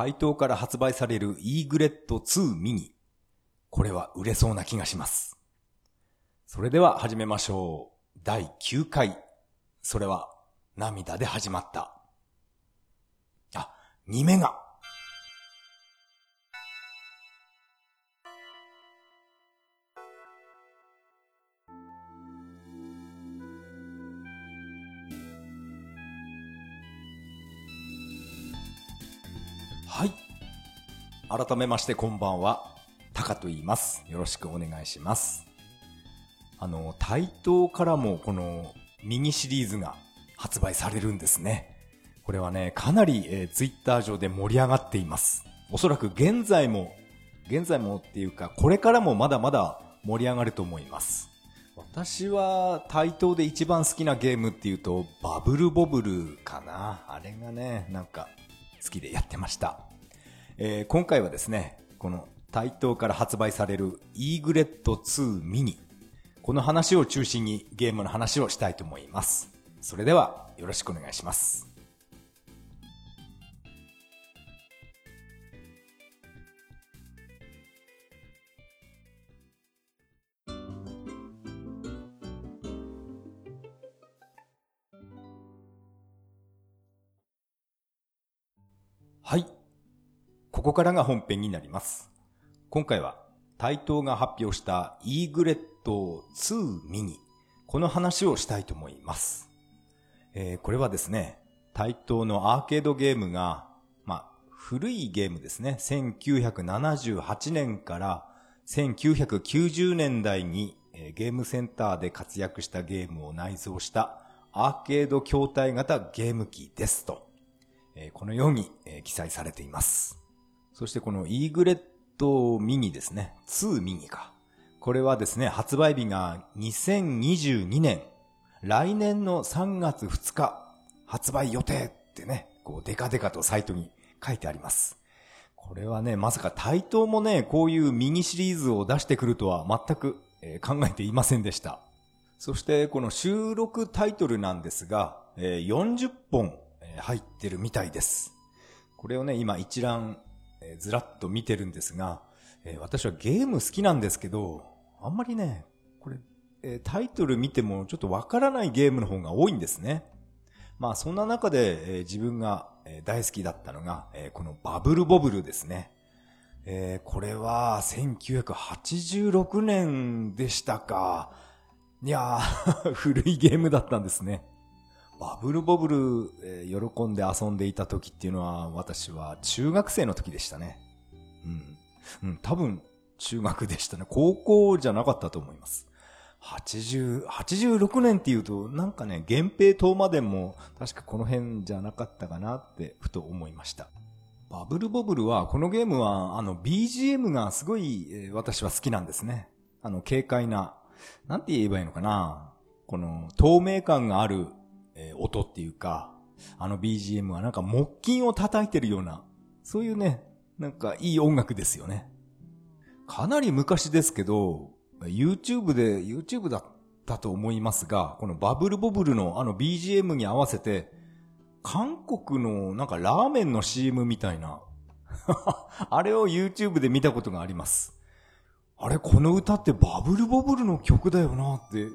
台東から発売されるイーグレット2ミニ。これは売れそうな気がします。それでは始めましょう。第9回。それは涙で始まった。あ、2目が。改めましてこんばんは。タカと言います。よろしくお願いします。あの、台東からもこのミニシリーズが発売されるんですね。これはね、かなり、えー、ツイッター上で盛り上がっています。おそらく現在も、現在もっていうか、これからもまだまだ盛り上がると思います。私は台東で一番好きなゲームっていうと、バブルボブルかな。あれがね、なんか好きでやってました。えー、今回はですね、この台東から発売されるイーグレット2ミニ。この話を中心にゲームの話をしたいと思います。それではよろしくお願いします。ここからが本編になります。今回は台東が発表したイーグレット2ミニ。この話をしたいと思います。えー、これはですね、台東のアーケードゲームが、まあ、古いゲームですね。1978年から1990年代に、ゲームセンターで活躍したゲームを内蔵したアーケード筐体型ゲーム機ですと、このように、記載されています。そしてこのイーグレットミニですね。2ミニか。これはですね、発売日が2022年、来年の3月2日、発売予定ってね、こうデカデカとサイトに書いてあります。これはね、まさか対等もね、こういうミニシリーズを出してくるとは全く、え、考えていませんでした。そしてこの収録タイトルなんですが、え、40本、入ってるみたいです。これをね、今一覧えー、ずらっと見てるんですが、えー、私はゲーム好きなんですけど、あんまりね、これ、えー、タイトル見てもちょっとわからないゲームの方が多いんですね。まあそんな中で、えー、自分が、大好きだったのが、えー、このバブルボブルですね。えー、これは1986年でしたか。いやー 古いゲームだったんですね。バブルボブル、えー、喜んで遊んでいた時っていうのは、私は中学生の時でしたね。うん。うん、多分、中学でしたね。高校じゃなかったと思います。80、86年っていうと、なんかね、源平島までも、確かこの辺じゃなかったかなって、ふと思いました。バブルボブルは、このゲームは、あの、BGM がすごい、私は好きなんですね。あの、軽快な、なんて言えばいいのかな。この、透明感があるえー、音っていうか、あの BGM はなんか木琴を叩いてるような、そういうね、なんかいい音楽ですよね。かなり昔ですけど、YouTube で、YouTube だったと思いますが、このバブルボブルのあの BGM に合わせて、韓国のなんかラーメンの CM みたいな、あれを YouTube で見たことがあります。あれ、この歌ってバブルボブルの曲だよなって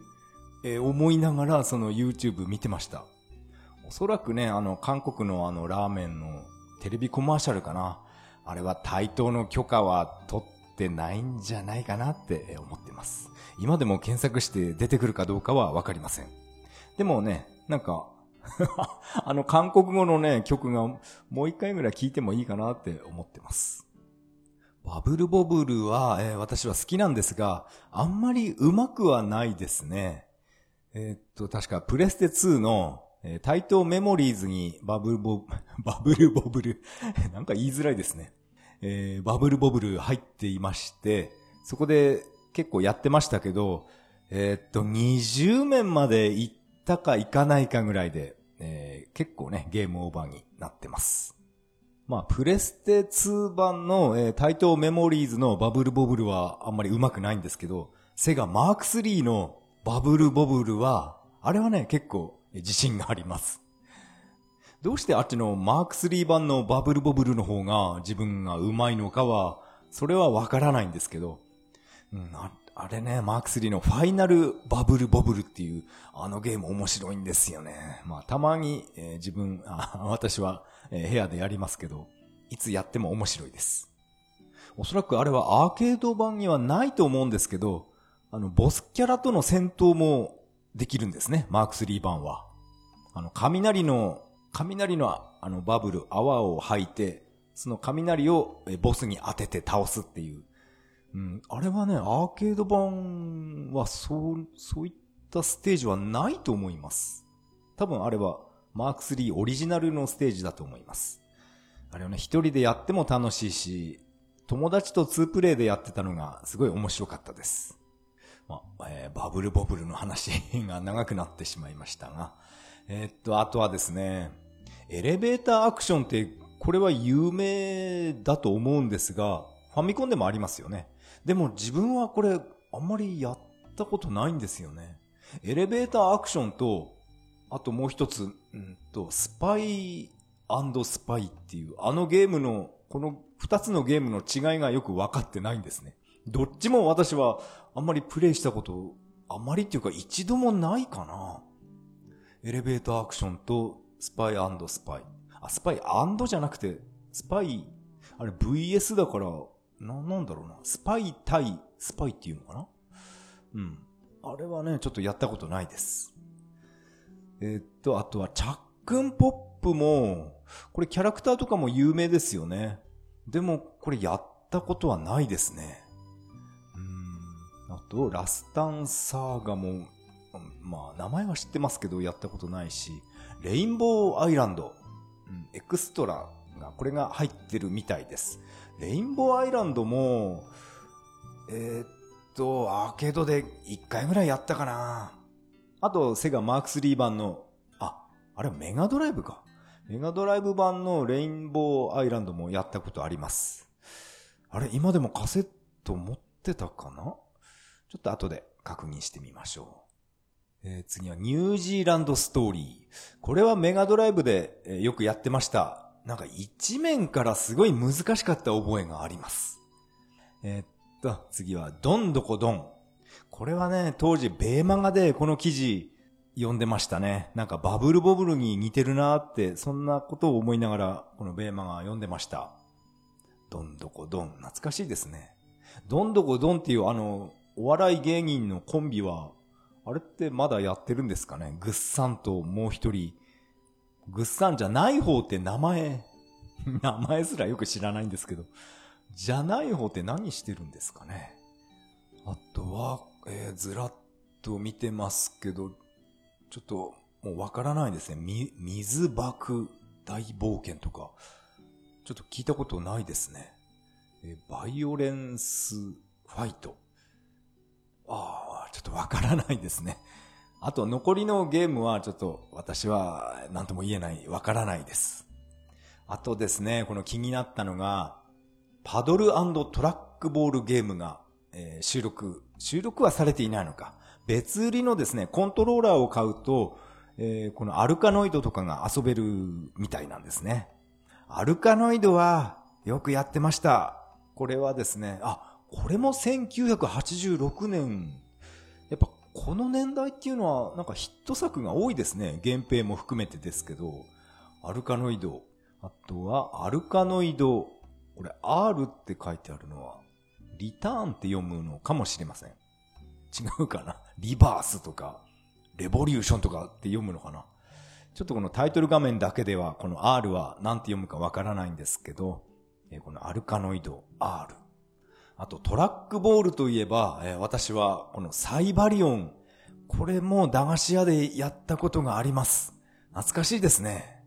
えー、思いながらその YouTube 見てました。おそらくね、あの、韓国のあの、ラーメンのテレビコマーシャルかな。あれは対等の許可は取ってないんじゃないかなって思ってます。今でも検索して出てくるかどうかはわかりません。でもね、なんか あの韓国語のね、曲がもう一回ぐらい聞いてもいいかなって思ってます。バブルボブルは、えー、私は好きなんですが、あんまり上手くはないですね。えー、っと、確かプレステ2の、えー、対等メモリーズにバブルボ、バブルボブ ル なんか言いづらいですね。えー、バブルボブル入っていまして、そこで結構やってましたけど、えー、っと、20面まで行ったか行かないかぐらいで、えー、結構ね、ゲームオーバーになってます。まあ、プレステ2版の、えー、対等メモリーズのバブルボブルはあんまり上手くないんですけど、セガマーク3のバブルボブルは、あれはね、結構自信があります。どうしてあっちのマーク3版のバブルボブルの方が自分が上手いのかは、それはわからないんですけど、うん、ああれね、マーク3のファイナルバブルボブルっていう、あのゲーム面白いんですよね。まあ、たまに、えー、自分、あ私は、えー、部屋でやりますけど、いつやっても面白いです。おそらくあれはアーケード版にはないと思うんですけど、あの、ボスキャラとの戦闘もできるんですね、マーク3版は。あの、雷の、雷のあのバブル、泡を吐いて、その雷をボスに当てて倒すっていう。うん、あれはね、アーケード版はそう、そういったステージはないと思います。多分あれはマーク3オリジナルのステージだと思います。あれはね、一人でやっても楽しいし、友達とツープレイでやってたのがすごい面白かったです。まあ、えー、バブルボブルの話が長くなってしまいましたが、えー、っと、あとはですね、エレベーターアクションって、これは有名だと思うんですが、ファミコンでもありますよね。でも自分はこれ、あんまりやったことないんですよね。エレベーターアクションと、あともう一つ、うんと、スパイスパイっていう、あのゲームの、この二つのゲームの違いがよく分かってないんですね。どっちも私はあんまりプレイしたこと、あまりっていうか一度もないかな。エレベーターアクションとスパイスパイ。あ、スパイじゃなくて、スパイ、あれ VS だから、な、なんだろうな。スパイ対スパイっていうのかな？うん。あれはね、ちょっとやったことないです。えー、っと、あとは、チャックンポップも、これキャラクターとかも有名ですよね。でも、これやったことはないですね。と、ラスタンサーガも、まあ、名前は知ってますけど、やったことないし、レインボーアイランド、エクストラが、これが入ってるみたいです。レインボーアイランドも、えー、っと、アーケードで1回ぐらいやったかな。あと、セガマーク3版の、あ、あれメガドライブか。メガドライブ版のレインボーアイランドもやったことあります。あれ、今でもカセット持ってたかな？ちょっと後で確認してみましょう。えー、次はニュージーランドストーリー。これはメガドライブで、えー、よくやってました。なんか一面からすごい難しかった覚えがあります。えー、っと、次は、どんどこどん。これはね、当時、ベーマガでこの記事読んでましたね。なんかバブルボブルに似てるなって、そんなことを思いながら、このベーマガ読んでました。どんどこどん。懐かしいですね。どんどこどんっていうあの、お笑い芸人のコンビは、あれってまだやってるんですかね？ぐっさんともう一人、ぐっさんじゃない方って名前、名前すらよく知らないんですけど、じゃない方って何してるんですかね？あとは、えー、ずらっと見てますけど、ちょっともうわからないですね。み、水爆大冒険とか、ちょっと聞いたことないですね。えー、バイオレンスファイト。ああ、ちょっとわからないですね。あと残りのゲームはちょっと私は何とも言えない、わからないです。あとですね、この気になったのが、パドルトラックボールゲームが、えー、収録、収録はされていないのか。別売りのですね、コントローラーを買うと、えー、このアルカノイドとかが遊べるみたいなんですね。アルカノイドはよくやってました。これはですね、あ、これも1986年。やっぱこの年代っていうのはなんかヒット作が多いですね。原平も含めてですけど。アルカノイド。あとは、アルカノイド。これ、R って書いてあるのは、リターンって読むのかもしれません。違うかなリバースとか、レボリューションとかって読むのかなちょっとこのタイトル画面だけでは、この R は何て読むかわからないんですけど、このアルカノイド R。あとトラックボールといえば、えー、私はこのサイバリオン、これも駄菓子屋でやったことがあります。懐かしいですね。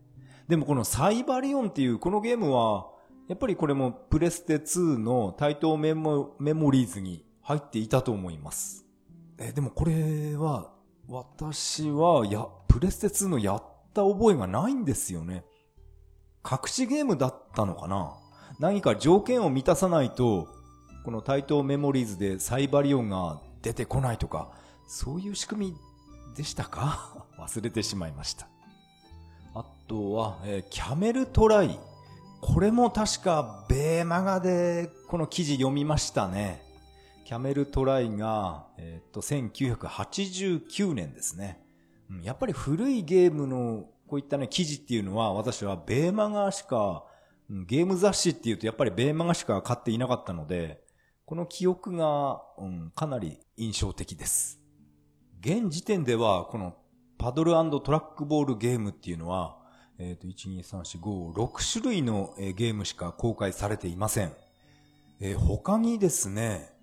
でもこのサイバリオンっていうこのゲームは、やっぱりこれもプレステ2の対等メモメモリーズに入っていたと思います。えー、でもこれは、私はや、プレステ2のやった覚えがないんですよね。隠しゲームだったのかな何か条件を満たさないと、この対等メモリーズでサイバリオンが出てこないとか、そういう仕組みでしたか？忘れてしまいました。あとは、えーキャメルトライ。これも確か、ベーマガで、この記事読みましたね。キャメルトライが、えーっと、1989年ですね。うんやっぱり古いゲームの、こういったね、記事っていうのは、私はベーマガしか、ゲーム雑誌っていうと、やっぱりベーマガしか買っていなかったので、この記憶が、うん、かなり印象的です。現時点では、このパドルトラックボールゲームっていうのは、えっ、と、1、2、3、4、5、6種類のゲームしか公開されていません。えー他にですね、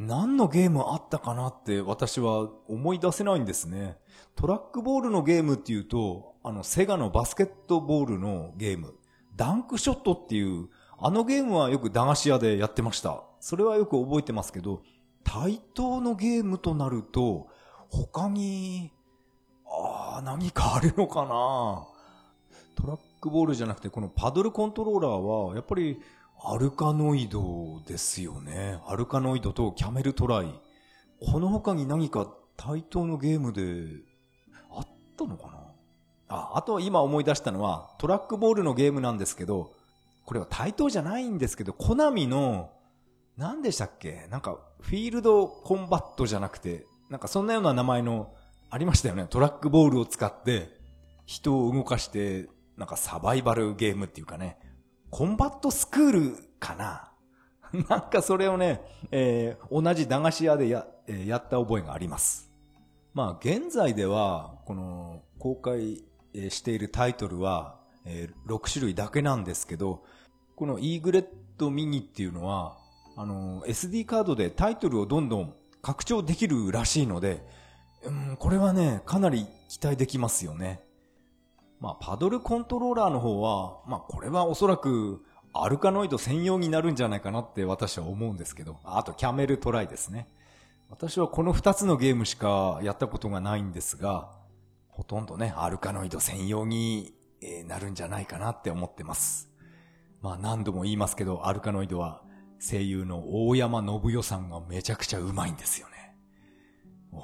何のゲームあったかなって私は思い出せないんですね。トラックボールのゲームっていうと、あの、セガのバスケットボールのゲーム、ダンクショットっていう、あのゲームはよく駄菓子屋でやってました。それはよく覚えてますけど、対等のゲームとなると、他に、ああ、何かあるのかなトラックボールじゃなくて、このパドルコントローラーは、やっぱり、アルカノイドですよね。アルカノイドとキャメルトライ。この他に何か対等のゲームで、あったのかなあ、あと今思い出したのは、トラックボールのゲームなんですけど、これは対等じゃないんですけど、コナミの、何でしたっけ？なんか、フィールドコンバットじゃなくて、なんかそんなような名前の、ありましたよね。トラックボールを使って、人を動かして、なんかサバイバルゲームっていうかね、コンバットスクールかな？なんかそれをね、えー同じ駄菓子屋でや、えーやった覚えがあります。まあ現在では、この公開しているタイトルは、えー6種類だけなんですけど、このイーグレットミニっていうのは、あの、SD カードでタイトルをどんどん拡張できるらしいので、うん、これはね、かなり期待できますよね。まあ、パドルコントローラーの方は、まあ、これはおそらく、アルカノイド専用になるんじゃないかなって私は思うんですけど、あと、キャメルトライですね。私はこの二つのゲームしかやったことがないんですが、ほとんどね、アルカノイド専用になるんじゃないかなって思ってます。まあ何度も言いますけど、アルカノイドは声優の大山信代さんがめちゃくちゃうまいんですよね。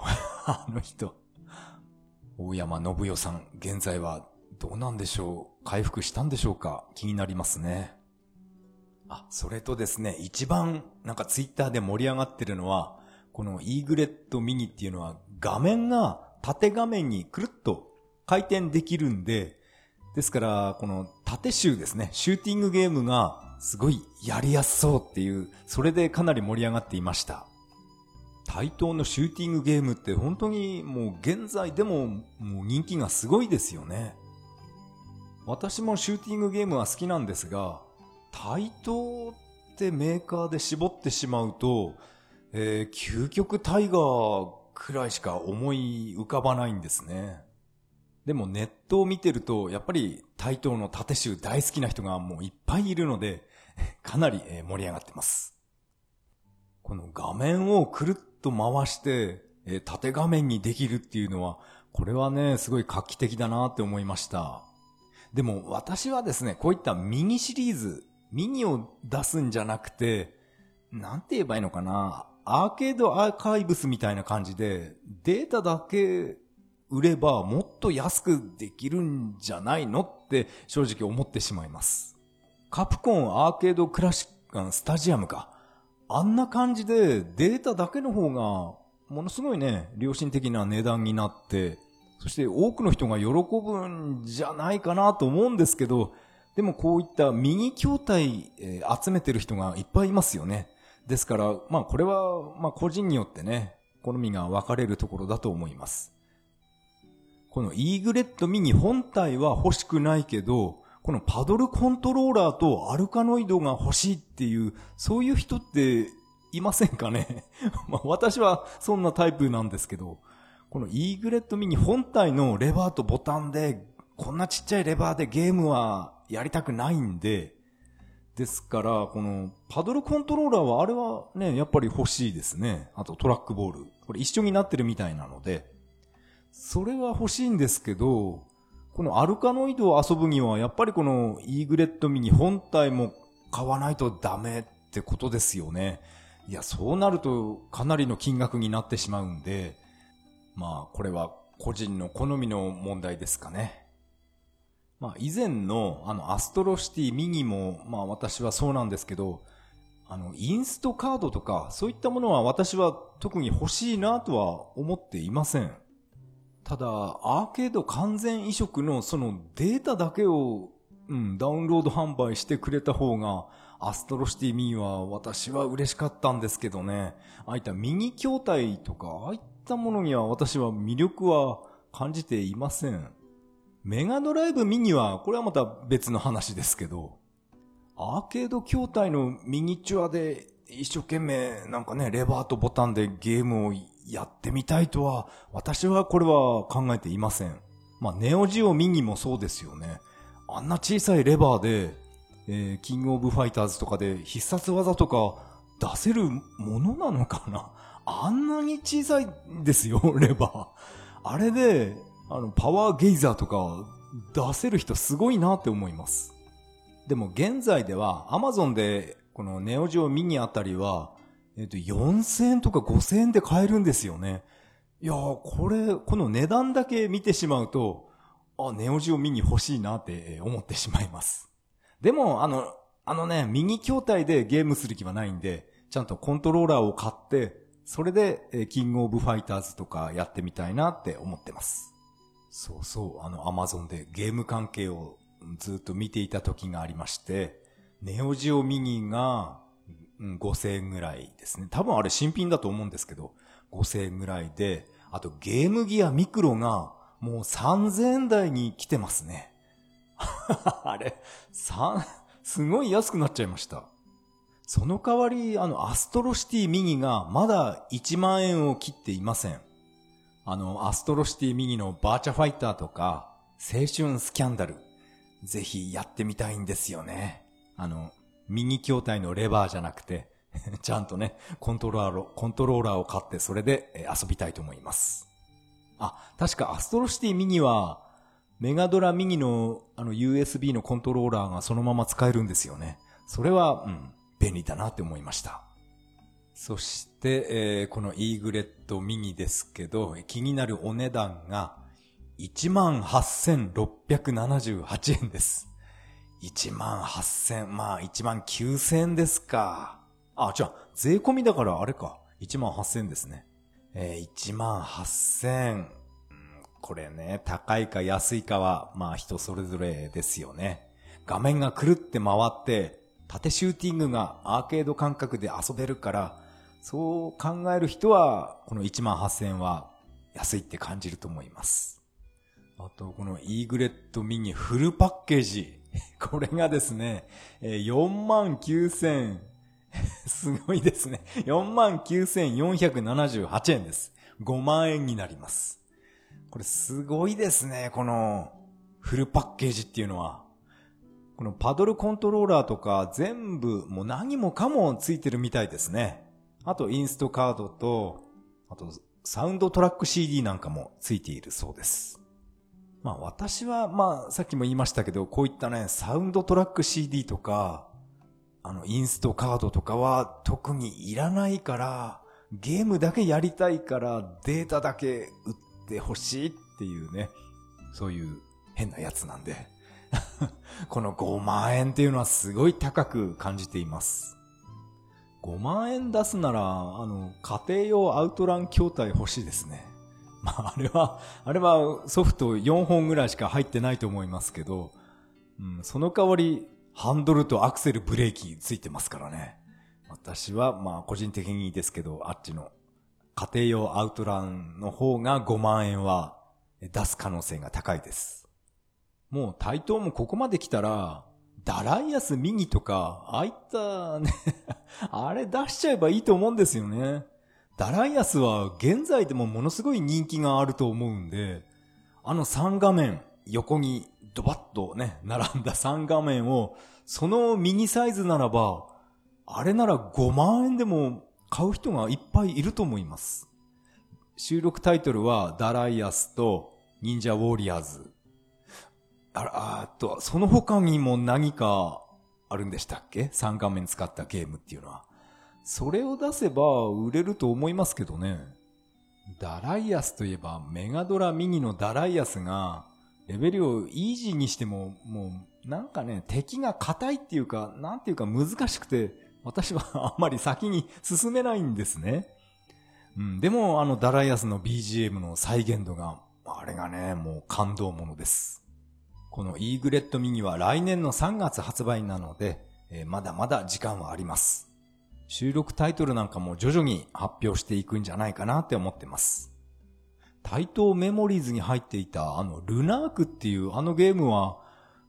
あの人。大山信代さん、現在はどうなんでしょう？回復したんでしょうか？気になりますね。あ、それとですね、一番なんかツイッターで盛り上がってるのは、このイーグレットミニっていうのは画面が縦画面にくるっと回転できるんで、ですから、この縦集ですね、シューティングゲームがすごいやりやすそうっていう、それでかなり盛り上がっていました。対等のシューティングゲームって本当にもう現在でももう人気がすごいですよね。私もシューティングゲームは好きなんですが、対等ってメーカーで絞ってしまうと、えー究極タイガーくらいしか思い浮かばないんですね。でもネットを見てると、やっぱり対等の縦集大好きな人がもういっぱいいるので、かなり盛り上がってます。この画面をくるっと回して、え縦画面にできるっていうのは、これはね、すごい画期的だなって思いました。でも私はですね、こういったミニシリーズ、ミニを出すんじゃなくて、なんて言えばいいのかな、アーケードアーカイブスみたいな感じで、データだけ売ればもっと安くできるんじゃないのって正直思ってしまいます。カプコンアーケードクラシック、スタジアムか。あんな感じでデータだけの方がものすごいね、良心的な値段になって、そして多くの人が喜ぶんじゃないかなと思うんですけど、でもこういったミニ筐体、えー集めてる人がいっぱいいますよね。ですから、まあこれは、まあ個人によってね、好みが分かれるところだと思います。このイーグレットミニ本体は欲しくないけど、このパドルコントローラーとアルカノイドが欲しいっていう、そういう人っていませんかね？まあ私はそんなタイプなんですけど、このイーグレットミニ本体のレバーとボタンで、こんなちっちゃいレバーでゲームはやりたくないんで、ですから、このパドルコントローラーはあれはね、やっぱり欲しいですね。あとトラックボール。これ一緒になってるみたいなので、それは欲しいんですけど、このアルカノイドを遊ぶには、やっぱりこのイーグレットミニ本体も買わないとダメってことですよね。いや、そうなるとかなりの金額になってしまうんで、まあ、これは個人の好みの問題ですかね。まあ以前のあのアストロシティミニもまあ私はそうなんですけど、あのインストカードとかそういったものは私は特に欲しいなとは思っていません。ただ、アーケード完全移植のそのデータだけを、うん、ダウンロード販売してくれた方が、アストロシティミニは私は嬉しかったんですけどね。ああいったミニ筐体とか、ああいったものには私は魅力は感じていません。メガドライブミニは、これはまた別の話ですけど、アーケード筐体のミニチュアで一生懸命なんかね、レバーとボタンでゲームをやってみたいとは、私はこれは考えていません。まあ、ネオジオミニもそうですよね。あんな小さいレバーで、えー、キングオブファイターズとかで必殺技とか出せるものなのかな？あんなに小さいんですよ、レバー。あれで、あの、パワーゲイザーとか出せる人すごいなって思います。でも現在では Amazon でこのネオジオミニあたりはえっ、と、4000円とか5000円で買えるんですよね。いやー、これ、この値段だけ見てしまうと、あ、ネオジオミニ欲しいなって思ってしまいます。でも、あの、あのね、ミニ筐体でゲームする気はないんで、ちゃんとコントローラーを買って、それで、えキングオブファイターズとかやってみたいなって思ってます。そうそう、あの、アマゾンでゲーム関係をずっと見ていた時がありまして、ネオジオミニがうん、5000円ぐらいですね。多分あれ新品だと思うんですけど、5000円ぐらいで、あとゲームギアミクロがもう3000円台に来てますね。あれ、三、すごい安くなっちゃいました。その代わり、あの、アストロシティミニがまだ1万円を切っていません。あの、アストロシティミニのバーチャファイターとか、青春スキャンダル、ぜひやってみたいんですよね。あの、右筐体のレバーじゃなくて、ちゃんとね、コントローラーを、コントローラーを買ってそれで遊びたいと思います。あ、確かアストロシティミニは、メガドラミニのあの USB のコントローラーがそのまま使えるんですよね。それは、うん、便利だなって思いました。そして、えー、このイーグレットミニですけど、気になるお値段が18,678円です。1万8000、まあ1万9000ですか。あ、じゃあ、税込みだからあれか。1万8000ですね。えー、1万8000。これね、高いか安いかは、まあ人それぞれですよね。画面がくるって回って、縦シューティングがアーケード感覚で遊べるから、そう考える人は、この1万8000は安いって感じると思います。あと、このイーグレットミニフルパッケージ。これがですね、4万9000、すごいですね。49,478円です。5万円になります。これすごいですね、このフルパッケージっていうのは。このパドルコントローラーとか全部もう何もかもついてるみたいですね。あとインストカードと、あとサウンドトラック CD なんかもついているそうです。まあ私は、まあさっきも言いましたけど、こういったね、サウンドトラック CD とか、あの、インストカードとかは特にいらないから、ゲームだけやりたいからデータだけ売ってほしいっていうね、そういう変なやつなんで。この5万円っていうのはすごい高く感じています。5万円出すなら、あの、家庭用アウトラン筐体欲しいですね。まあ、あれは、あれはソフト4本ぐらいしか入ってないと思いますけど、うん、その代わり、ハンドルとアクセル、ブレーキついてますからね。私は、まあ、個人的にですけど、あっちの家庭用アウトランの方が5万円は出す可能性が高いです。もう対等もここまで来たら、ダライアスミニとか、ああいったね あれ出しちゃえばいいと思うんですよね。ダライアスは現在でもものすごい人気があると思うんで、あの3画面、横にドバッとね、並んだ3画面を、そのミニサイズならば、あれなら5万円でも買う人がいっぱいいると思います。収録タイトルはダライアスと忍者ウォリアーズ。あら、あと、その他にも何かあるんでしたっけ ?3 画面使ったゲームっていうのは。それを出せば売れると思いますけどね。ダライアスといえばメガドラミニのダライアスがレベルをイージーにしても、もう、なんかね、敵が硬いっていうか、なんていうか難しくて、私は あんまり先に進めないんですね。うん、でも、あの、ダライアスの BGM の再現度が、あれがね、もう感動ものです。このイーグレットミニは来年の3月発売なので、えー、まだまだ時間はあります。収録タイトルなんかも徐々に発表していくんじゃないかなって思ってます。対等メモリーズに入っていたあのルナークっていうあのゲームは、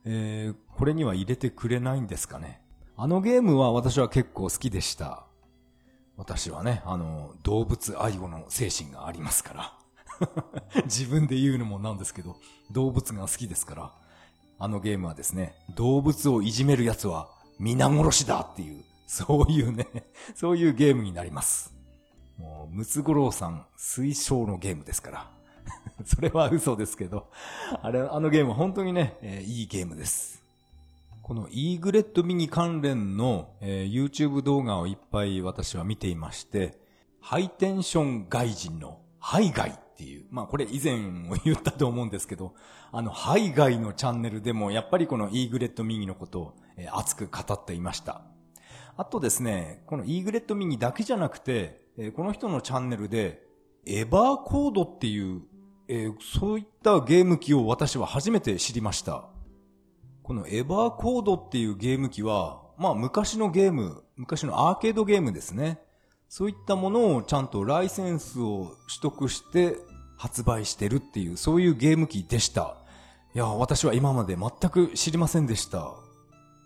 えー、これには入れてくれないんですかね。あのゲームは私は結構好きでした。私はね、あの、動物愛護の精神がありますから。自分で言うのもなんですけど、動物が好きですから。あのゲームはですね、動物をいじめる奴は皆殺しだっていう、そういうね、そういうゲームになります。もう、ムツゴロウさん推奨のゲームですから。それは嘘ですけど、あれ、あのゲームは本当にね、えー、いいゲームです。このイーグレットミニ関連の、えー、YouTube 動画をいっぱい私は見ていまして、ハイテンション外人のハイガイっていう、まあこれ以前も言ったと思うんですけど、あのハイガイのチャンネルでもやっぱりこのイーグレットミニのことを、えー、熱く語っていました。あとですね、このイーグレットミニだけじゃなくて、え、この人のチャンネルで、エバーコードっていう、え、そういったゲーム機を私は初めて知りました。このエバーコードっていうゲーム機は、まあ昔のゲーム、昔のアーケードゲームですね。そういったものをちゃんとライセンスを取得して発売してるっていう、そういうゲーム機でした。いや、私は今まで全く知りませんでした。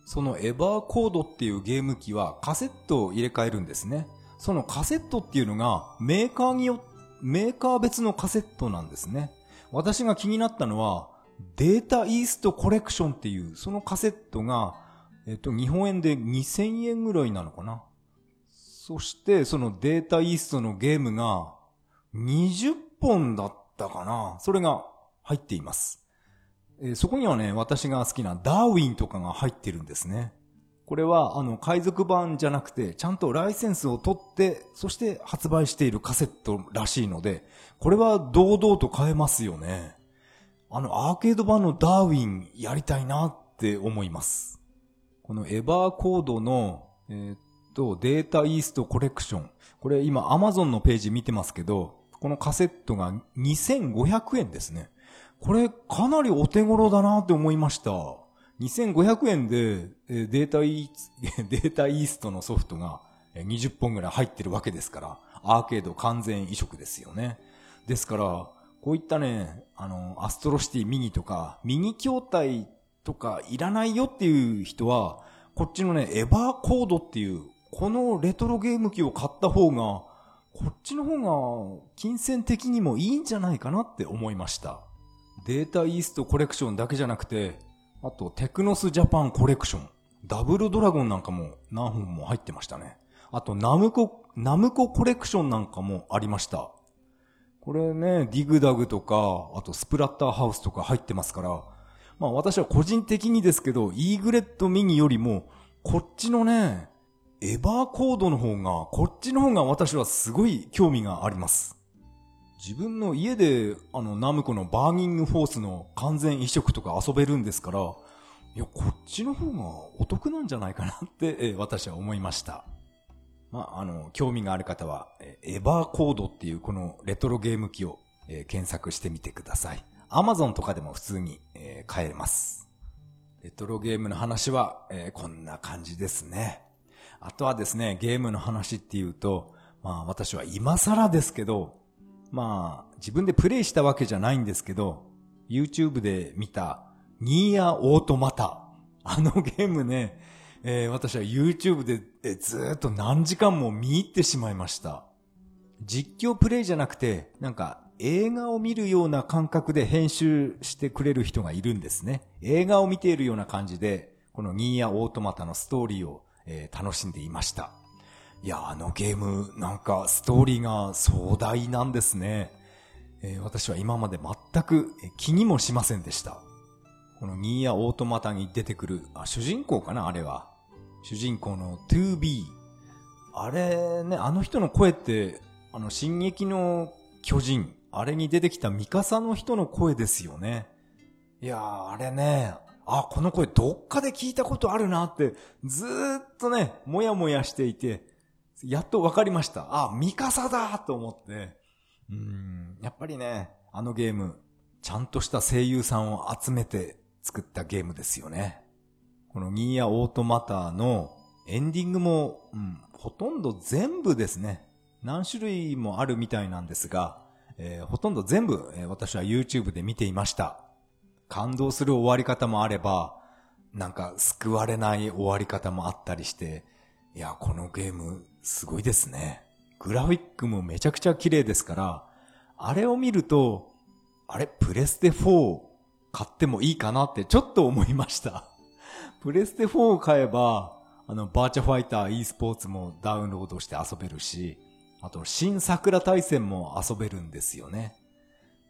そのエバーコードっていうゲーム機はカセットを入れ替えるんですね。そのカセットっていうのがメーカーによ、メーカー別のカセットなんですね。私が気になったのは、データイーストコレクションっていう、そのカセットが、えっと、日本円で2000円ぐらいなのかな。そして、そのデータイーストのゲームが20本だったかな。それが入っています。えー、そこにはね、私が好きなダーウィンとかが入ってるんですね。これは、あの、海賊版じゃなくて、ちゃんとライセンスを取って、そして発売しているカセットらしいので、これは堂々と買えますよね。あのアーケード版のダーウィンやりたいなって思います。このエバーコードの、えー、っと、データイーストコレクション。これ今 Amazon のページ見てますけど、このカセットが2500円ですね。これかなりお手頃だなって思いました。2500円でデータイー、データイーストのソフトが20本ぐらい入ってるわけですから、アーケード完全移植ですよね。ですから、こういったね、あの、アストロシティミニとか、ミニ筐体とかいらないよっていう人は、こっちのね、エバーコードっていう、このレトロゲーム機を買った方が、こっちの方が金銭的にもいいんじゃないかなって思いました。データイーストコレクションだけじゃなくて、あとテクノスジャパンコレクション、ダブルドラゴンなんかも何本も入ってましたね。あとナムコ、ナムココレクションなんかもありました。これね、ディグダグとか、あとスプラッターハウスとか入ってますから、まあ私は個人的にですけど、イーグレットミニよりも、こっちのね、エバーケードの方が、こっちの方が私はすごい興味があります。自分の家で、あの、ナムコのバーニングフォースの完全移植とか遊べるんですから、いや、こっちの方がお得なんじゃないかなって、え私は思いました。まあ、あの、興味がある方は、えエバーケードっていうこのレトロゲーム機を、えー、検索してみてください。アマゾンとかでも普通に、えー、買えます。レトロゲームの話は、えー、こんな感じですね。あとはですね、ゲームの話っていうと、まあ私は今更ですけど、まあ自分でプレイしたわけじゃないんですけど、YouTube で見たニーアオートマタ。あのゲームね、えー、私は YouTube で、えー、ずっと何時間も見入ってしまいました。実況プレイじゃなくて、なんか映画を見るような感覚で編集してくれる人がいるんですね。映画を見ているような感じで、このニーヤオートマタのストーリーを、えー、楽しんでいました。いや、あのゲーム、なんかストーリーが壮大なんですね。えー、私は今まで全く気にもしませんでした。このニーヤオートマタに出てくる、あ、主人公かなあれは。主人公の 2B。あれね、あの人の声って、あの、進撃の巨人、あれに出てきたミカサの人の声ですよね。いやー、あれね、あ、この声どっかで聞いたことあるなって、ずーっとね、もやもやしていて、やっとわかりました。あ、ミカサだと思って。うん、やっぱりね、あのゲーム、ちゃんとした声優さんを集めて作ったゲームですよね。このニーヤオートマターのエンディングも、うん、ほとんど全部ですね。何種類もあるみたいなんですが、えー、ほとんど全部、えー、私は YouTube で見ていました。感動する終わり方もあれば、なんか救われない終わり方もあったりして、いや、このゲームすごいですね。グラフィックもめちゃくちゃ綺麗ですから、あれを見ると、あれ、プレステ4買ってもいいかなってちょっと思いました。プレステ4を買えば、あの、バーチャファイター e スポーツもダウンロードして遊べるし、あと、新桜大戦も遊べるんですよね。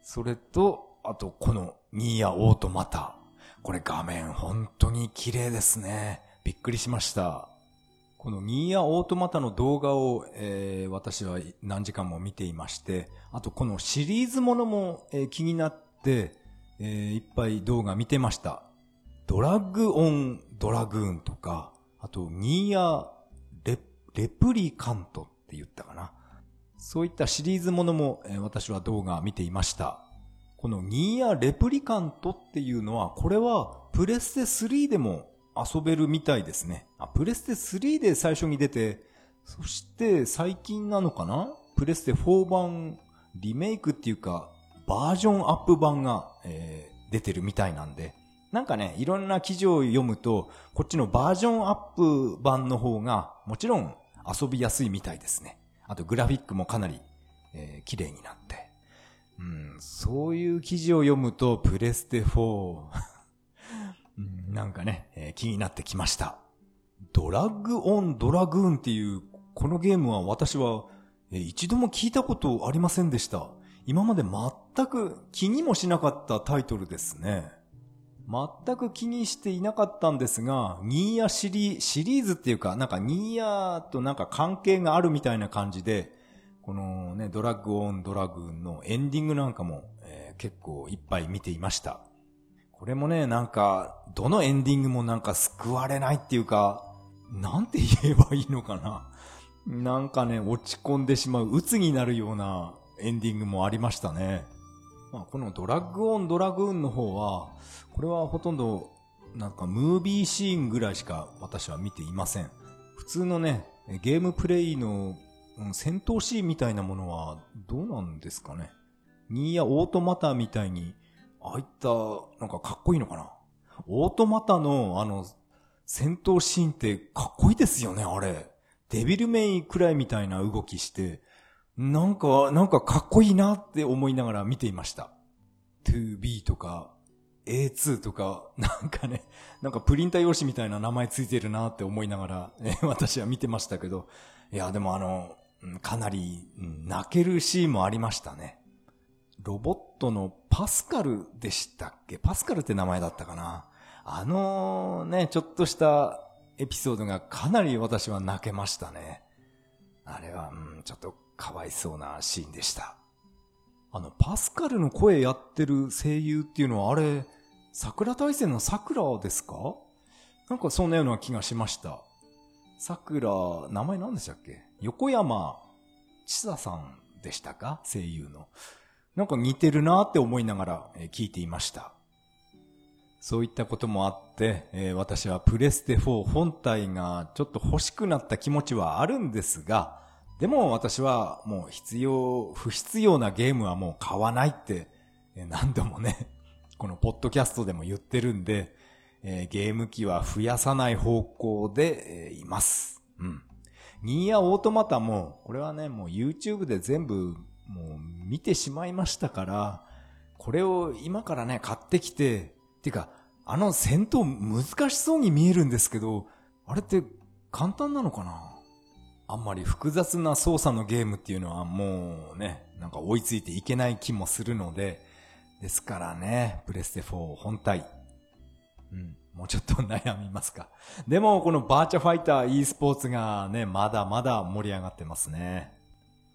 それと、あと、この、ニーヤオートマタ。これ画面本当に綺麗ですね。びっくりしました。このニーヤオートマタの動画を、えー、私は何時間も見ていまして、あとこのシリーズものも、えー、気になって、えー、いっぱい動画見てました。ドラッグオンドラグーンとか、あとニーヤレレプリカントって言ったかな。そういったシリーズものも、えー、私は動画見ていました。このニーヤレプリカントっていうのは、これはプレステ3でも遊べるみたいですね。あ、プレステ3で最初に出て、そして最近なのかな？プレステ4版リメイクっていうか、バージョンアップ版が、えー、出てるみたいなんで、なんかね、いろんな記事を読むと、こっちのバージョンアップ版の方が、もちろん遊びやすいみたいですね。あとグラフィックもかなり、えー、綺麗になって。うん、そういう記事を読むと、プレステ4なんかね、えー、気になってきました。ドラッグオンドラグーンっていう、このゲームは私は、えー、一度も聞いたことありませんでした。今まで全く気にもしなかったタイトルですね。全く気にしていなかったんですが、ニーヤシリシリーズっていうか、なんかニーヤとなんか関係があるみたいな感じで、このね、ドラッグオンドラグーンのエンディングなんかも、えー、結構いっぱい見ていました。これもね、なんか、どのエンディングもなんか救われないっていうか、なんて言えばいいのかな。なんかね、落ち込んでしまう、鬱になるようなエンディングもありましたね。まあ、このドラッグオンドラグーンの方は、これはほとんど、なんかムービーシーンぐらいしか私は見ていません。普通のね、ゲームプレイの戦闘シーンみたいなものはどうなんですかね。ニーヤオートマターみたいにああいった、なんかかっこいいのかな？オートマタのあの、戦闘シーンってかっこいいですよね、あれ。デビルメイくらいみたいな動きして、なんか、なんかかっこいいなって思いながら見ていました。2B とか、A2 とか、なんかね、なんかプリンター用紙みたいな名前ついてるなって思いながら、え 私は見てましたけど、いや、でもあの、かなり泣けるシーンもありましたね。ロボットのパスカルでしたっけ？パスカルって名前だったかな？あのね、ちょっとしたエピソードがかなり私は泣けましたね。あれは、うん、ちょっとかわいそうなシーンでした。あの、パスカルの声やってる声優っていうのはあれ、桜大戦の桜ですか？なんかそんなような気がしました。桜、名前何でしたっけ？横山千佐さんでしたか？声優の。なんか似てるなって思いながら聞いていました。そういったこともあって、えー、私はプレステ4本体がちょっと欲しくなった気持ちはあるんですが、でも私はもう必要、不必要なゲームはもう買わないって、えー、何度もね、このポッドキャストでも言ってるんで、えー、ゲーム機は増やさない方向で、え、います。うん。ニーヤオートマタも、これはね、もう YouTube で全部もう見てしまいましたから、これを今からね、買ってきて、てか、あの戦闘難しそうに見えるんですけど、あれって簡単なのかな？あんまり複雑な操作のゲームっていうのはもうね、なんか追いついていけない気もするので、ですからね、プレステ4本体。うん、もうちょっと悩みますか。でもこのバーチャファイター e スポーツがね、まだまだ盛り上がってますね。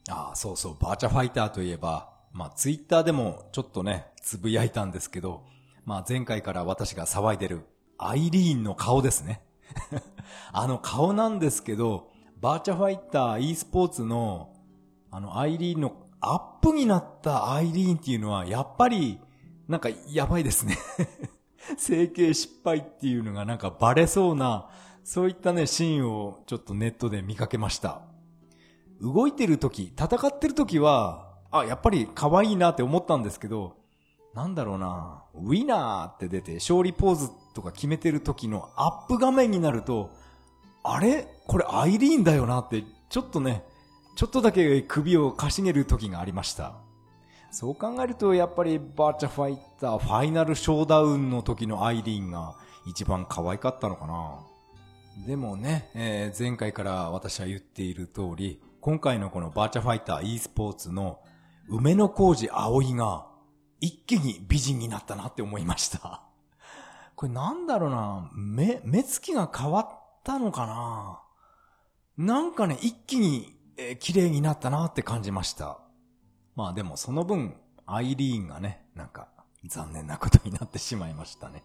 ああ、そうそう、バーチャファイターといえば、まあツイッターでもちょっとね、つぶやいたんですけど、まあ前回から私が騒いでるアイリーンの顔ですね。あの顔なんですけど、バーチャファイター e スポーツのあのアイリーンのアップになったアイリーンっていうのはやっぱりなんかやばいですね 整形失敗っていうのがなんかバレそうな、そういったね、シーンをちょっとネットで見かけました。動いてる時、戦ってる時は、あ、やっぱり可愛いなって思ったんですけど、なんだろうな、ウィナーって出て勝利ポーズとか決めてる時のアップ画面になると、あれ？これアイリーンだよなって、ちょっとね、ちょっとだけ首をかしげる時がありました。そう考えると、やっぱりバーチャファイターファイナルショーダウンの時のアイリーンが一番可愛かったのかな。でもね、えー、前回から私は言っている通り、今回のこのバーチャファイター e スポーツの梅野浩二葵が一気に美人になったなって思いました。これなんだろうな、目、目つきが変わったのかな？なんかね、一気に、え、綺麗になったなって感じました。まあでもその分、アイリーンがね、なんか残念なことになってしまいましたね。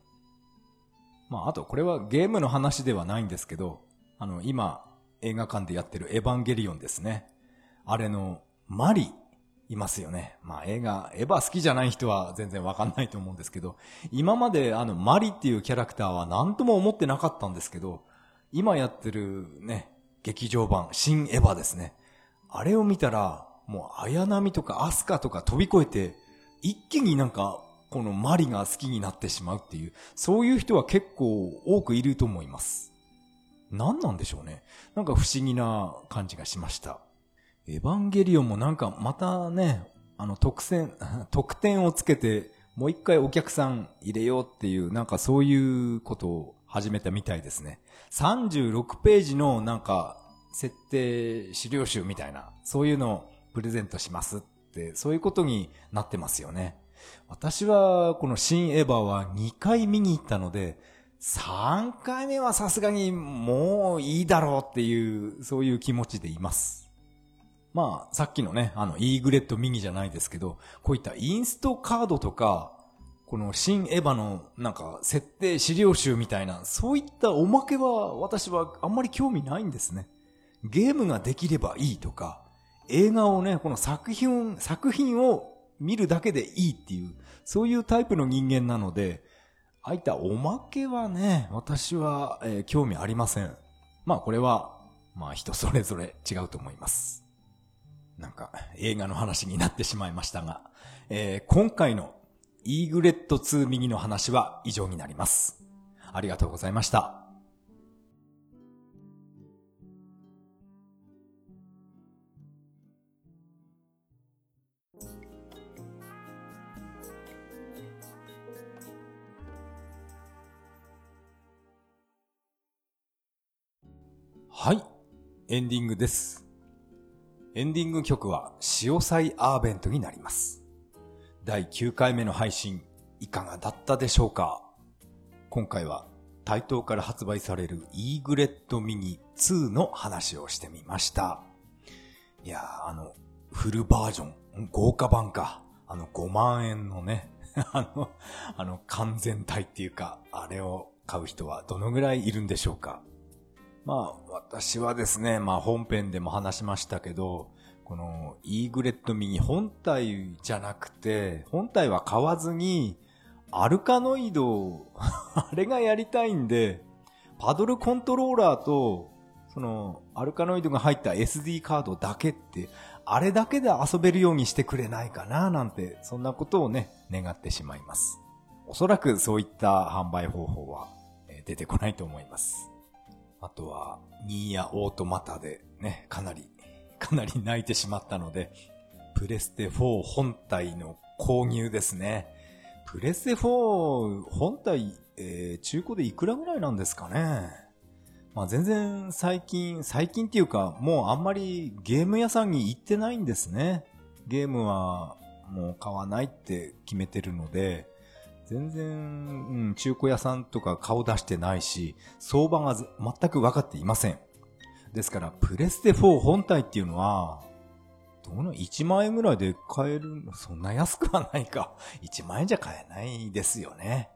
まああとこれはゲームの話ではないんですけど、あの今映画館でやってるエヴァンゲリオンですね。あれのマリいますよね。まあ映画、エヴァ好きじゃない人は全然わかんないと思うんですけど、今まであのマリっていうキャラクターは何とも思ってなかったんですけど、今やってるね、劇場版、新エヴァですね。あれを見たら、もう綾波とかアスカとか飛び越えて、一気になんか、このマリが好きになってしまうっていう、そういう人は結構多くいると思います。何なんでしょうね。なんか不思議な感じがしました。エヴァンゲリオンもなんかまたね、あの特選、特典をつけて、もう一回お客さん入れようっていう、なんかそういうことを始めたみたいですね。36ページのなんか設定資料集みたいな、そういうのをプレゼントしますって、そういうことになってますよね。私はこの新エヴァは2回見に行ったので、3回目はさすがにもういいだろうっていう、そういう気持ちでいます。まあ、さっきのね、あの、イーグレットミニじゃないですけど、こういったインストカードとか、この新エヴァのなんか設定資料集みたいな、そういったおまけは私はあんまり興味ないんですね。ゲームができればいいとか、映画をね、この作品、作品を見るだけでいいっていう、そういうタイプの人間なので、ああいったおまけはね、私は、えー、興味ありません。まあこれは、まあ人それぞれ違うと思います。なんか映画の話になってしまいましたが、えー、今回のイーグレット2右の話は以上になります。ありがとうございました。はい。エンディングです。エンディング曲は、潮祭アーベントになります。第9回目の配信、いかがだったでしょうか？今回は、台東から発売されるイーグレットミニ2の話をしてみました。いやー、あの、フルバージョン、豪華版か。あの5万円のね、あの、あの完全体っていうか、あれを買う人はどのぐらいいるんでしょうか？まあ、私はですね、まあ本編でも話しましたけど、このイーグレットミニ本体じゃなくて、本体は買わずに、アルカノイド あれがやりたいんで、パドルコントローラーと、その、アルカノイドが入った SD カードだけって、あれだけで遊べるようにしてくれないかななんて、そんなことをね、願ってしまいます。おそらくそういった販売方法は出てこないと思います。あとは、ニーヤオートマタでね、かなり、かなり泣いてしまったので、プレステ4本体の購入ですね。プレステ4本体、えー、中古でいくらぐらいなんですかね。まあ全然最近、最近っていうか、もうあんまりゲーム屋さんに行ってないんですね。ゲームはもう買わないって決めてるので、全然、うん、中古屋さんとか顔出してないし、相場が全く分かっていません。ですから、プレステ4本体っていうのは、どの1万円ぐらいで買えるの？そんな安くはないか。1万円じゃ買えないですよね。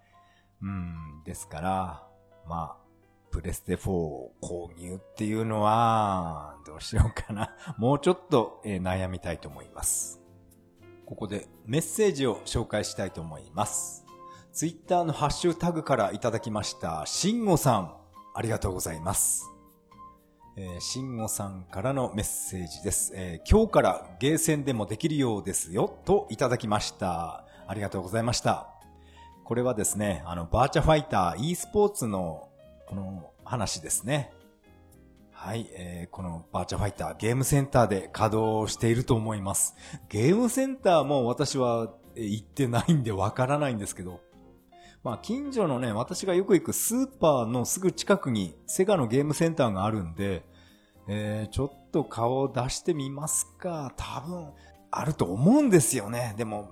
うん、ですから、まあ、プレステ4を購入っていうのは、どうしようかな。もうちょっと、え、悩みたいと思います。ここでメッセージを紹介したいと思います。ツイッターのハッシュタグからいただきました、しんごさん、ありがとうございます。えー、しんごさんからのメッセージです。えー、今日からゲーセンでもできるようですよ、といただきました。ありがとうございました。これはですね、あの、バーチャファイター e スポーツのこの話ですね。はい、えー、このバーチャファイターゲームセンターで稼働していると思います。ゲームセンターも私は行ってないんでわからないんですけど、まあ近所のね、私がよく行くスーパーのすぐ近くにセガのゲームセンターがあるんで、えー、ちょっと顔を出してみますか。多分、あると思うんですよね。でも、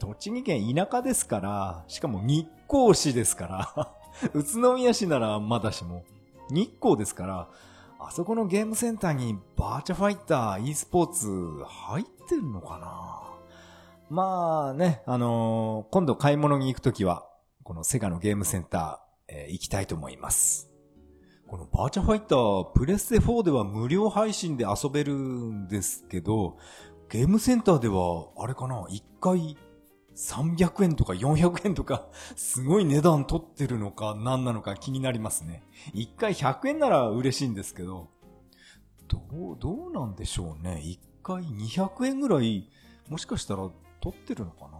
栃木県田舎ですから、しかも日光市ですから 宇都宮市ならまだしも、日光ですから、あそこのゲームセンターにバーチャファイター e スポーツ入ってるのかなまあね、あのー、今度買い物に行くときは、このセガのゲームセンター、えー、行きたいと思います。このバーチャファイター、プレステ4では無料配信で遊べるんですけど、ゲームセンターでは、あれかな、一回300円とか400円とか、すごい値段取ってるのか何なのか気になりますね。1回100円なら嬉しいんですけど、どう、どうなんでしょうね？1回200円ぐらい、もしかしたら取ってるのかな？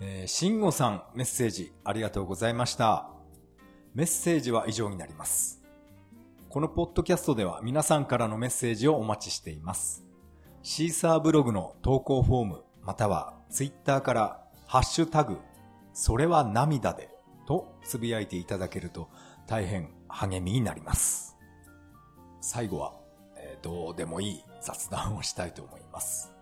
えー、しんごさん、メッセージありがとうございました。メッセージは以上になります。このポッドキャストでは皆さんからのメッセージをお待ちしています。シーサーブログの投稿フォーム、またはツイッターからハッシュタグ、それは涙でとつぶやいていただけると大変励みになります。最後は、えー、どうでもいい雑談をしたいと思います。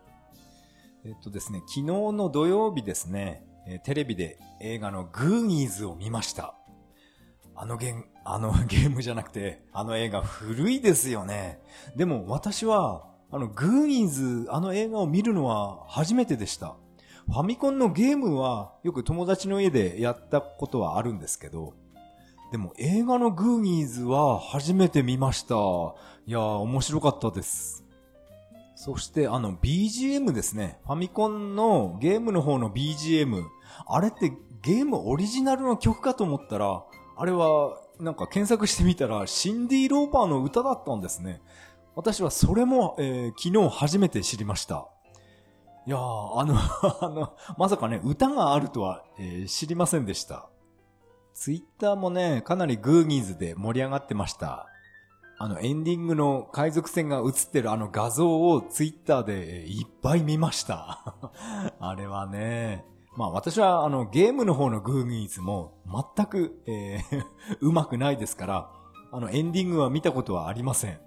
えっとですね、昨日の土曜日ですね、えー、テレビで映画のグーニーズを見ました。あのゲー、あの ゲームじゃなくて、あの映画古いですよね。でも私はあの、グーニーズ、あの映画を見るのは初めてでした。ファミコンのゲームはよく友達の家でやったことはあるんですけど、でも映画のグーニーズは初めて見ました。いやー、面白かったです。そしてあの BGM ですね。ファミコンのゲームの方の BGM。あれってゲームオリジナルの曲かと思ったら、あれはなんか検索してみたらシンディ・ローパーの歌だったんですね。私はそれも、えー、昨日初めて知りました。いや、あの あの、まさかね、歌があるとは、えー、知りませんでした。ツイッターもね、かなりグーニーズで盛り上がってました。あの、エンディングの海賊船が映ってるあの画像をツイッターでいっぱい見ました。あれはね、まあ私はあのゲームの方のグーニーズも全く、えー、うまくないですから、あのエンディングは見たことはありません。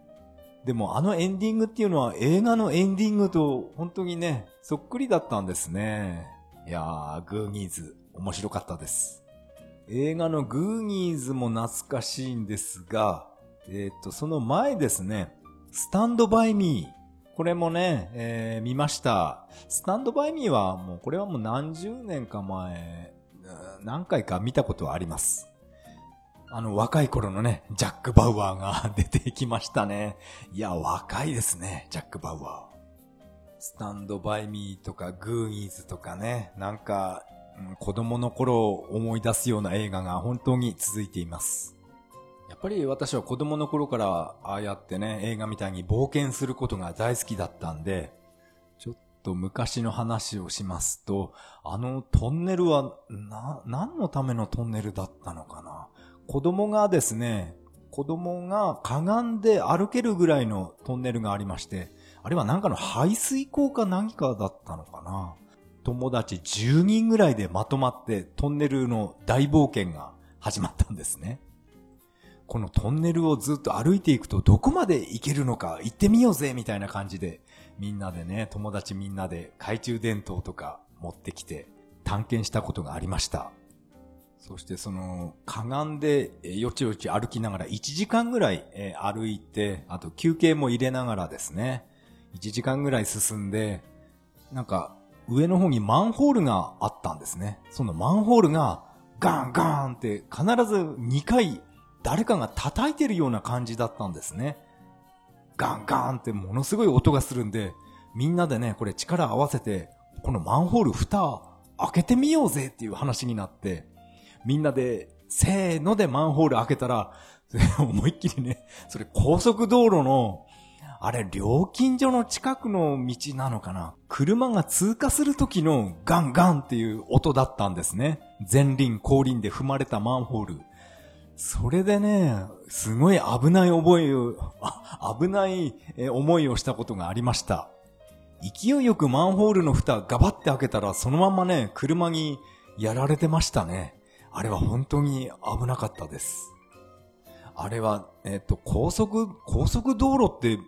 でもあのエンディングっていうのは映画のエンディングと本当にね、そっくりだったんですね。いやー、グーニーズ、面白かったです。映画のグーニーズも懐かしいんですが、えっ、と、その前ですね、スタンドバイミー。これもね、えー、見ました。スタンドバイミーはもう、これはもう何十年か前、何回か見たことはあります。あの若い頃のね、ジャック・バウアーが出てきましたね。いや、若いですね、ジャック・バウアー。スタンド・バイ・ミーとか、グーニーズとかね、なんか、うん、子供の頃を思い出すような映画が本当に続いています。やっぱり私は子供の頃からああやってね、映画みたいに冒険することが大好きだったんで、ちょっと昔の話をしますと、あのトンネルは、な、何のためのトンネルだったのかな子供がですね、子供がかがんで歩けるぐらいのトンネルがありまして、あれはなんかの排水溝か何かだったのかな。友達10人ぐらいでまとまってトンネルの大冒険が始まったんですね。このトンネルをずっと歩いていくとどこまで行けるのか行ってみようぜみたいな感じでみんなでね、友達みんなで懐中電灯とか持ってきて探検したことがありました。そしてその、かがんでよちよち歩きながら1時間ぐらい歩いて、あと休憩も入れながらですね、1時間ぐらい進んで、なんか、上の方にマンホールがあったんですね。そのマンホールがガンガンって必ず2回誰かが叩いてるような感じだったんですね。ガンガンってものすごい音がするんで、みんなでね、これ力合わせて、このマンホール蓋開けてみようぜっていう話になって、みんなで、せーのでマンホール開けたら、思いっきりね、それ高速道路のあれ、料金所の近くの道なのかな？車が通過する時のガンガンっていう音だったんですね。前輪後輪で踏まれたマンホール。それでね、すごい危ない覚えを、危ない思いをしたことがありました。勢いよくマンホールの蓋ガバって開けたらそのままね、車にやられてましたね。あれは本当に危なかったです。あれは、えっ、と、高速、高速道路って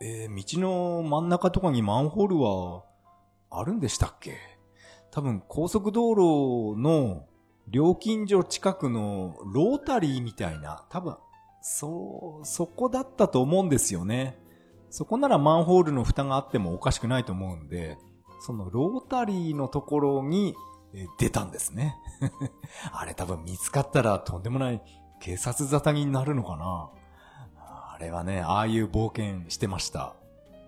えー、道の真ん中とかにマンホールはあるんでしたっけ？多分高速道路の料金所近くのロータリーみたいな、多分、そ、そこだったと思うんですよね。そこならマンホールの蓋があってもおかしくないと思うんで、そのロータリーのところに出たんですね。あれ多分見つかったらとんでもない警察沙汰になるのかなあれはね、ああいう冒険してました。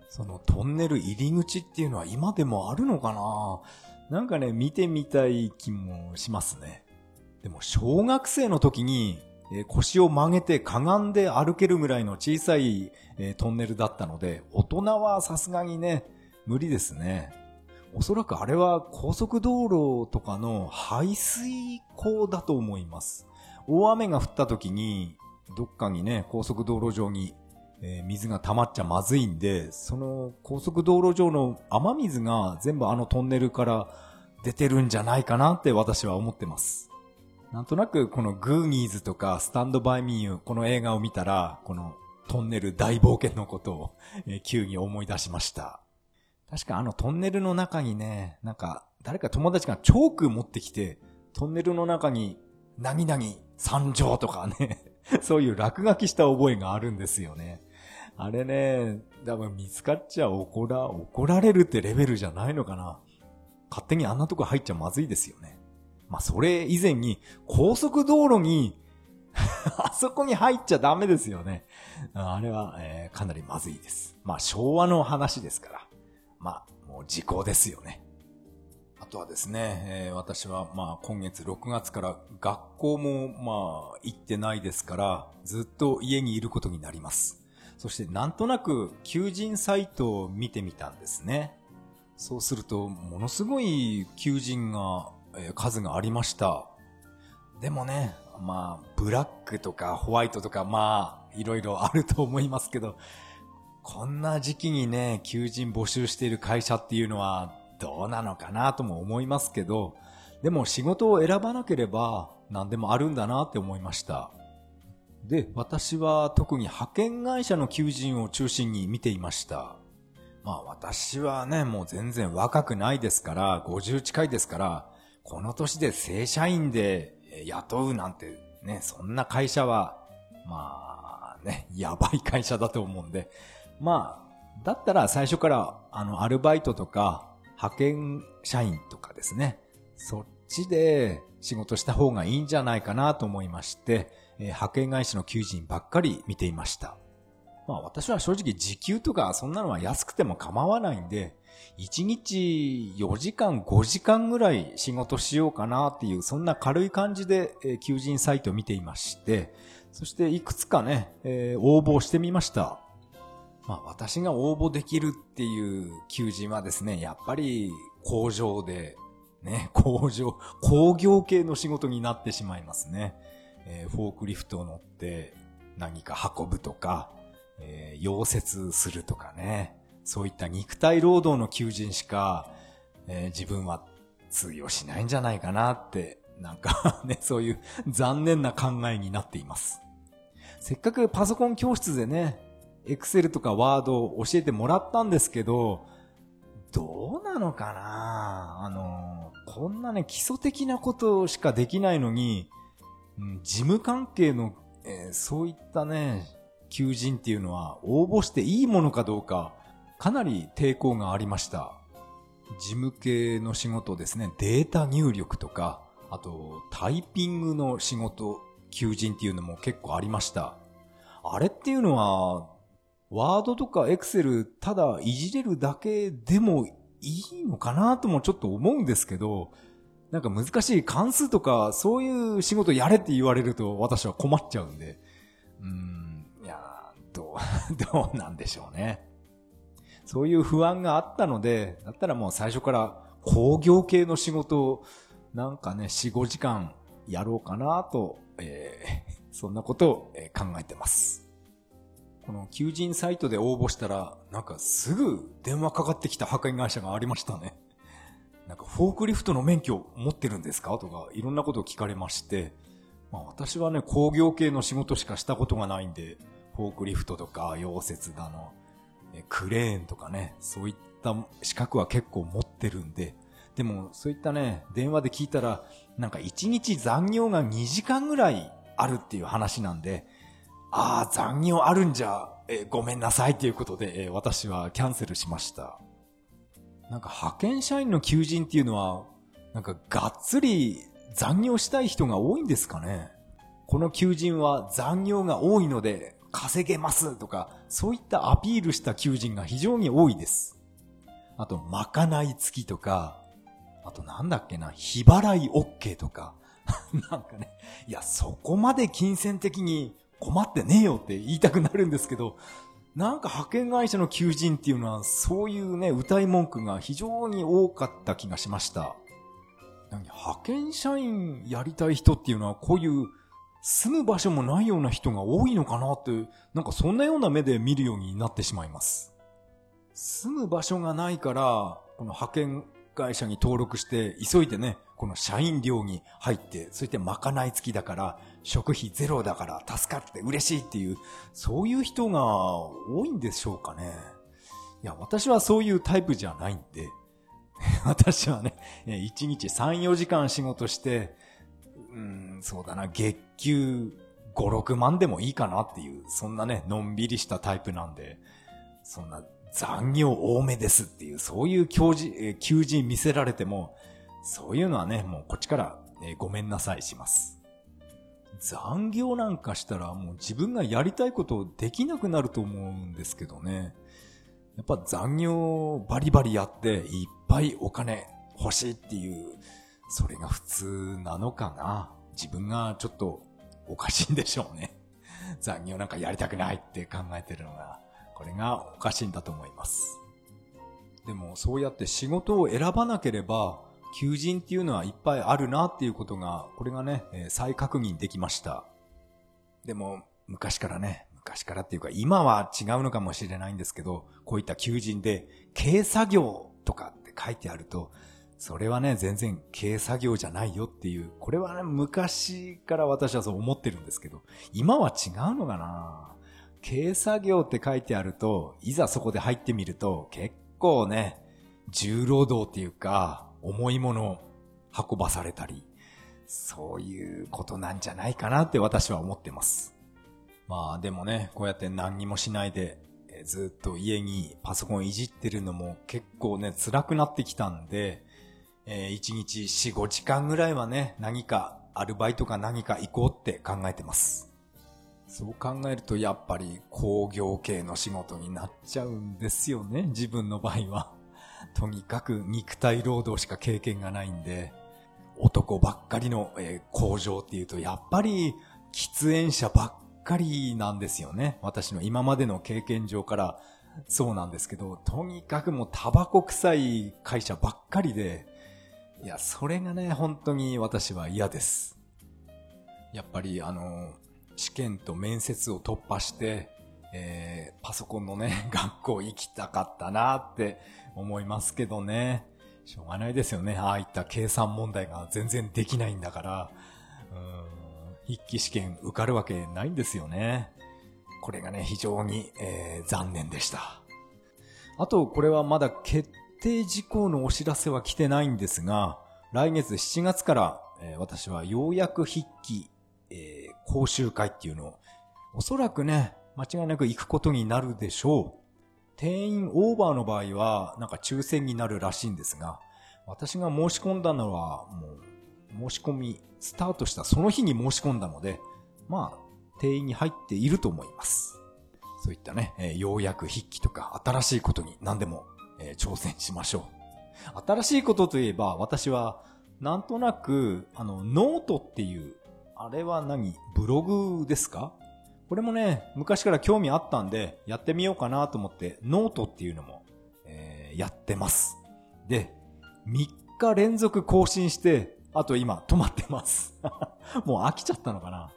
そのトンネル入り口っていうのは今でもあるのかななんかね、見てみたい気もしますね。でも小学生の時に、腰を曲げてかがんで歩けるぐらいの小さい、トンネルだったので、大人はさすがにね、無理ですね。おそらくあれは高速道路とかの排水溝だと思います。大雨が降った時にどっかにね、高速道路上に、水が溜まっちゃまずいんで、その高速道路上の雨水が全部あのトンネルから出てるんじゃないかなって私は思ってます。なんとなくこのグーニーズとかスタンドバイミーユこの映画を見たら、このトンネル大冒険のことを、急に思い出しました。確かあのトンネルの中にね、なんか誰か友達がチョーク持ってきて、トンネルの中に、なぎなぎ参上とかね そういう落書きした覚えがあるんですよね。あれね、多分見つかっちゃ怒ら、怒られるってレベルじゃないのかな。勝手にあんなとこ入っちゃまずいですよね。まあ、それ以前に、高速道路に あそこに入っちゃダメですよね。あれは、えー、かなりまずいです。まあ、昭和の話ですから。まあ、もう時効ですよね。あとはですね、えー、私はまあ今月6月から学校もまあ行ってないですから、ずっと家にいることになります。そしてなんとなく求人サイトを見てみたんですね。そうすると、ものすごい求人が、数がありました。でもね、まあ、ブラックとかホワイトとか、まあ、いろいろあると思いますけど、こんな時期にね、求人募集している会社っていうのは、どうなのかなとも思いますけど、でも仕事を選ばなければ何でもあるんだなって思いました。で、私は特に派遣会社の求人を中心に見ていました。まあ私はね、もう全然若くないですから、50近いですから、この年で正社員で雇うなんてね、そんな会社は、まあね、やばい会社だと思うんで、まあ、だったら最初からあのアルバイトとか派遣社員とかですね、そっちで仕事した方がいいんじゃないかなと思いまして、え、派遣会社の求人ばっかり見ていました。まあ私は正直時給とかそんなのは安くても構わないんで、1日4時間5時間ぐらい仕事しようかなっていう、そんな軽い感じで、求人サイトを見ていまして、そしていくつかね、えー、応募してみました。まあ私が応募できるっていう求人はですね、やっぱり工場で、ね、工場、工業系の仕事になってしまいますね。えー、フォークリフトを乗って何か運ぶとか、えー、溶接するとかね。そういった肉体労働の求人しか、えー、自分は通用しないんじゃないかなって、なんかね、そういう残念な考えになっています。せっかくパソコン教室でね、エクセルとかワードを教えてもらったんですけど、どうなのかな？あの、こんなね、基礎的なことしかできないのに、うん、事務関係の、えー、そういったね、求人っていうのは応募していいものかどうかかなり抵抗がありました。事務系の仕事ですね、データ入力とか、あとタイピングの仕事、求人っていうのも結構ありました。あれっていうのは、ワードとかエクセルただいじれるだけでもいいのかなともちょっと思うんですけど、なんか難しい関数とかそういう仕事やれって言われると私は困っちゃうんで、うん、どう、なんでしょうね。そういう不安があったので、だったらもう最初から工業系の仕事をなんかね、4、5時間やろうかなと、えー そんなことを考えてます。この求人サイトで応募したら、なんかすぐ電話かかってきた派遣会社がありましたね。なんかフォークリフトの免許持ってるんですか？とかいろんなことを聞かれまして、まあ私はね、工業系の仕事しかしたことがないんで、フォークリフトとか溶接だの、クレーンとかね、そういった資格は結構持ってるんで、でもそういったね、電話で聞いたら、なんか1日残業が2時間ぐらいあるっていう話なんで、ああ、残業あるんじゃ、えごめんなさいということで、え私はキャンセルしました。なんか派遣社員の求人っていうのは、なんかがっつり残業したい人が多いんですかねこの求人は残業が多いので稼げますとか、そういったアピールした求人が非常に多いです。あと、まかない付きとか、あとなんだっけな、日払い OK とか、なんかね、いや、そこまで金銭的に困ってねえよって言いたくなるんですけど、なんか派遣会社の求人っていうのは、そういうね、歌い文句が非常に多かった気がしました。派遣社員やりたい人っていうのは、こういう住む場所もないような人が多いのかなって、なんかそんなような目で見るようになってしまいます。住む場所がないから、この派遣会社に登録して、急いでね、この社員寮に入って、そしてまかない付きだから、食費ゼロだから助かって嬉しいっていう、そういう人が多いんでしょうかね。いや、私はそういうタイプじゃないんで、私はね、1日3、4時間仕事して、うん、そうだな、月給5、6万でもいいかなっていう、そんなね、のんびりしたタイプなんで、そんな残業多めですっていう、そういう求人、求人見せられても、そういうのはね、もうこっちから、えごめんなさいします。残業なんかしたらもう自分がやりたいことできなくなると思うんですけどね。やっぱ残業バリバリやっていっぱいお金欲しいっていう、それが普通なのかな？自分がちょっとおかしいんでしょうね。残業なんかやりたくないって考えてるのが、これがおかしいんだと思います。でもそうやって仕事を選ばなければ、求人っていうのはいっぱいあるなっていうことが、これがね、再確認できました。でも、昔からね、昔からっていうか、今は違うのかもしれないんですけど、こういった求人で、軽作業とかって書いてあると、それはね、全然軽作業じゃないよっていう、これはね、昔から私はそう思ってるんですけど、今は違うのかな。軽作業って書いてあると、いざそこで入ってみると、結構ね、重労働っていうか、重いものを運ばされたり、そういうことなんじゃないかなって私は思ってます。まあでもね、こうやって何にもしないで、ずっと家にパソコンいじってるのも結構ね、辛くなってきたんで、えー、1日4、5時間ぐらいはね、何かアルバイトか何か行こうって考えてます。そう考えるとやっぱり工業系の仕事になっちゃうんですよね、自分の場合は。とにかく肉体労働しか経験がないんで、男ばっかりの、えー工場っていうとやっぱり喫煙者ばっかりなんですよね。私の今までの経験上からそうなんですけど、とにかくもうタバコ臭い会社ばっかりで、いや、それがね、本当に私は嫌です。やっぱりあの、試験と面接を突破して、えーパソコンのね、学校行きたかったなって思いますけどね。しょうがないですよね。ああいった計算問題が全然できないんだから、うーん筆記試験受かるわけないんですよね。これがね、非常に、えー残念でした。あと、これはまだ決定事項のお知らせは来てないんですが、来月7月から、えー私はようやく筆記、えー講習会っていうのを、おそらくね、間違いなく行くことになるでしょう。定員オーバーの場合は、なんか抽選になるらしいんですが、私が申し込んだのは、もう、申し込み、スタートしたその日に申し込んだので、まあ、定員に入っていると思います。そういったね、えー、ようやく筆記とか新しいことに何でも、えー、挑戦しましょう。新しいことといえば、私は、なんとなく、あの、ノートっていう、あれは何ブログですか？これもね、昔から興味あったんで、やってみようかなと思って、ノートっていうのも、えー、やってます。で、3日連続更新して、あと今止まってます。もう飽きちゃったのかな？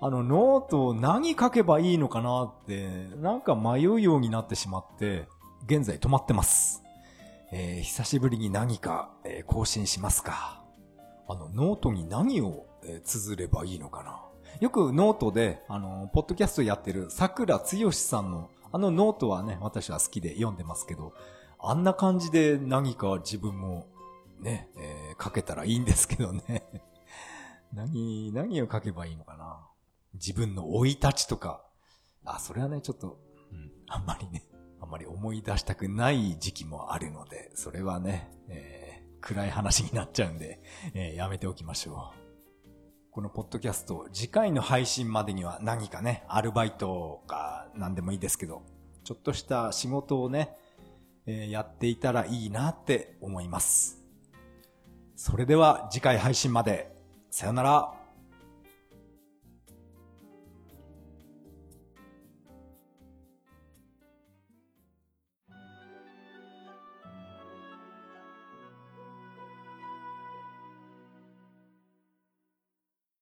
あの、ノート何書けばいいのかなって、なんか迷うようになってしまって、現在止まってます。えー、久しぶりに何か、えー、更新しますか。あの、ノートに何を、えー、綴ればいいのかな。よくノートで、あの、ポッドキャストやってる桜つよしさんの、あのノートはね、私は好きで読んでますけど、あんな感じで何か自分もね、えー、書けたらいいんですけどね。何、何を書けばいいのかな。自分の生い立ちとか。あ、それはね、ちょっと、うん、あんまりね、あんまり思い出したくない時期もあるので、それはね、えー、暗い話になっちゃうんで、えー、やめておきましょう。このポッドキャスト、次回の配信までには何かね、アルバイトか何でもいいですけど、ちょっとした仕事をね、えー、やっていたらいいなって思います。それでは次回配信まで。さよなら。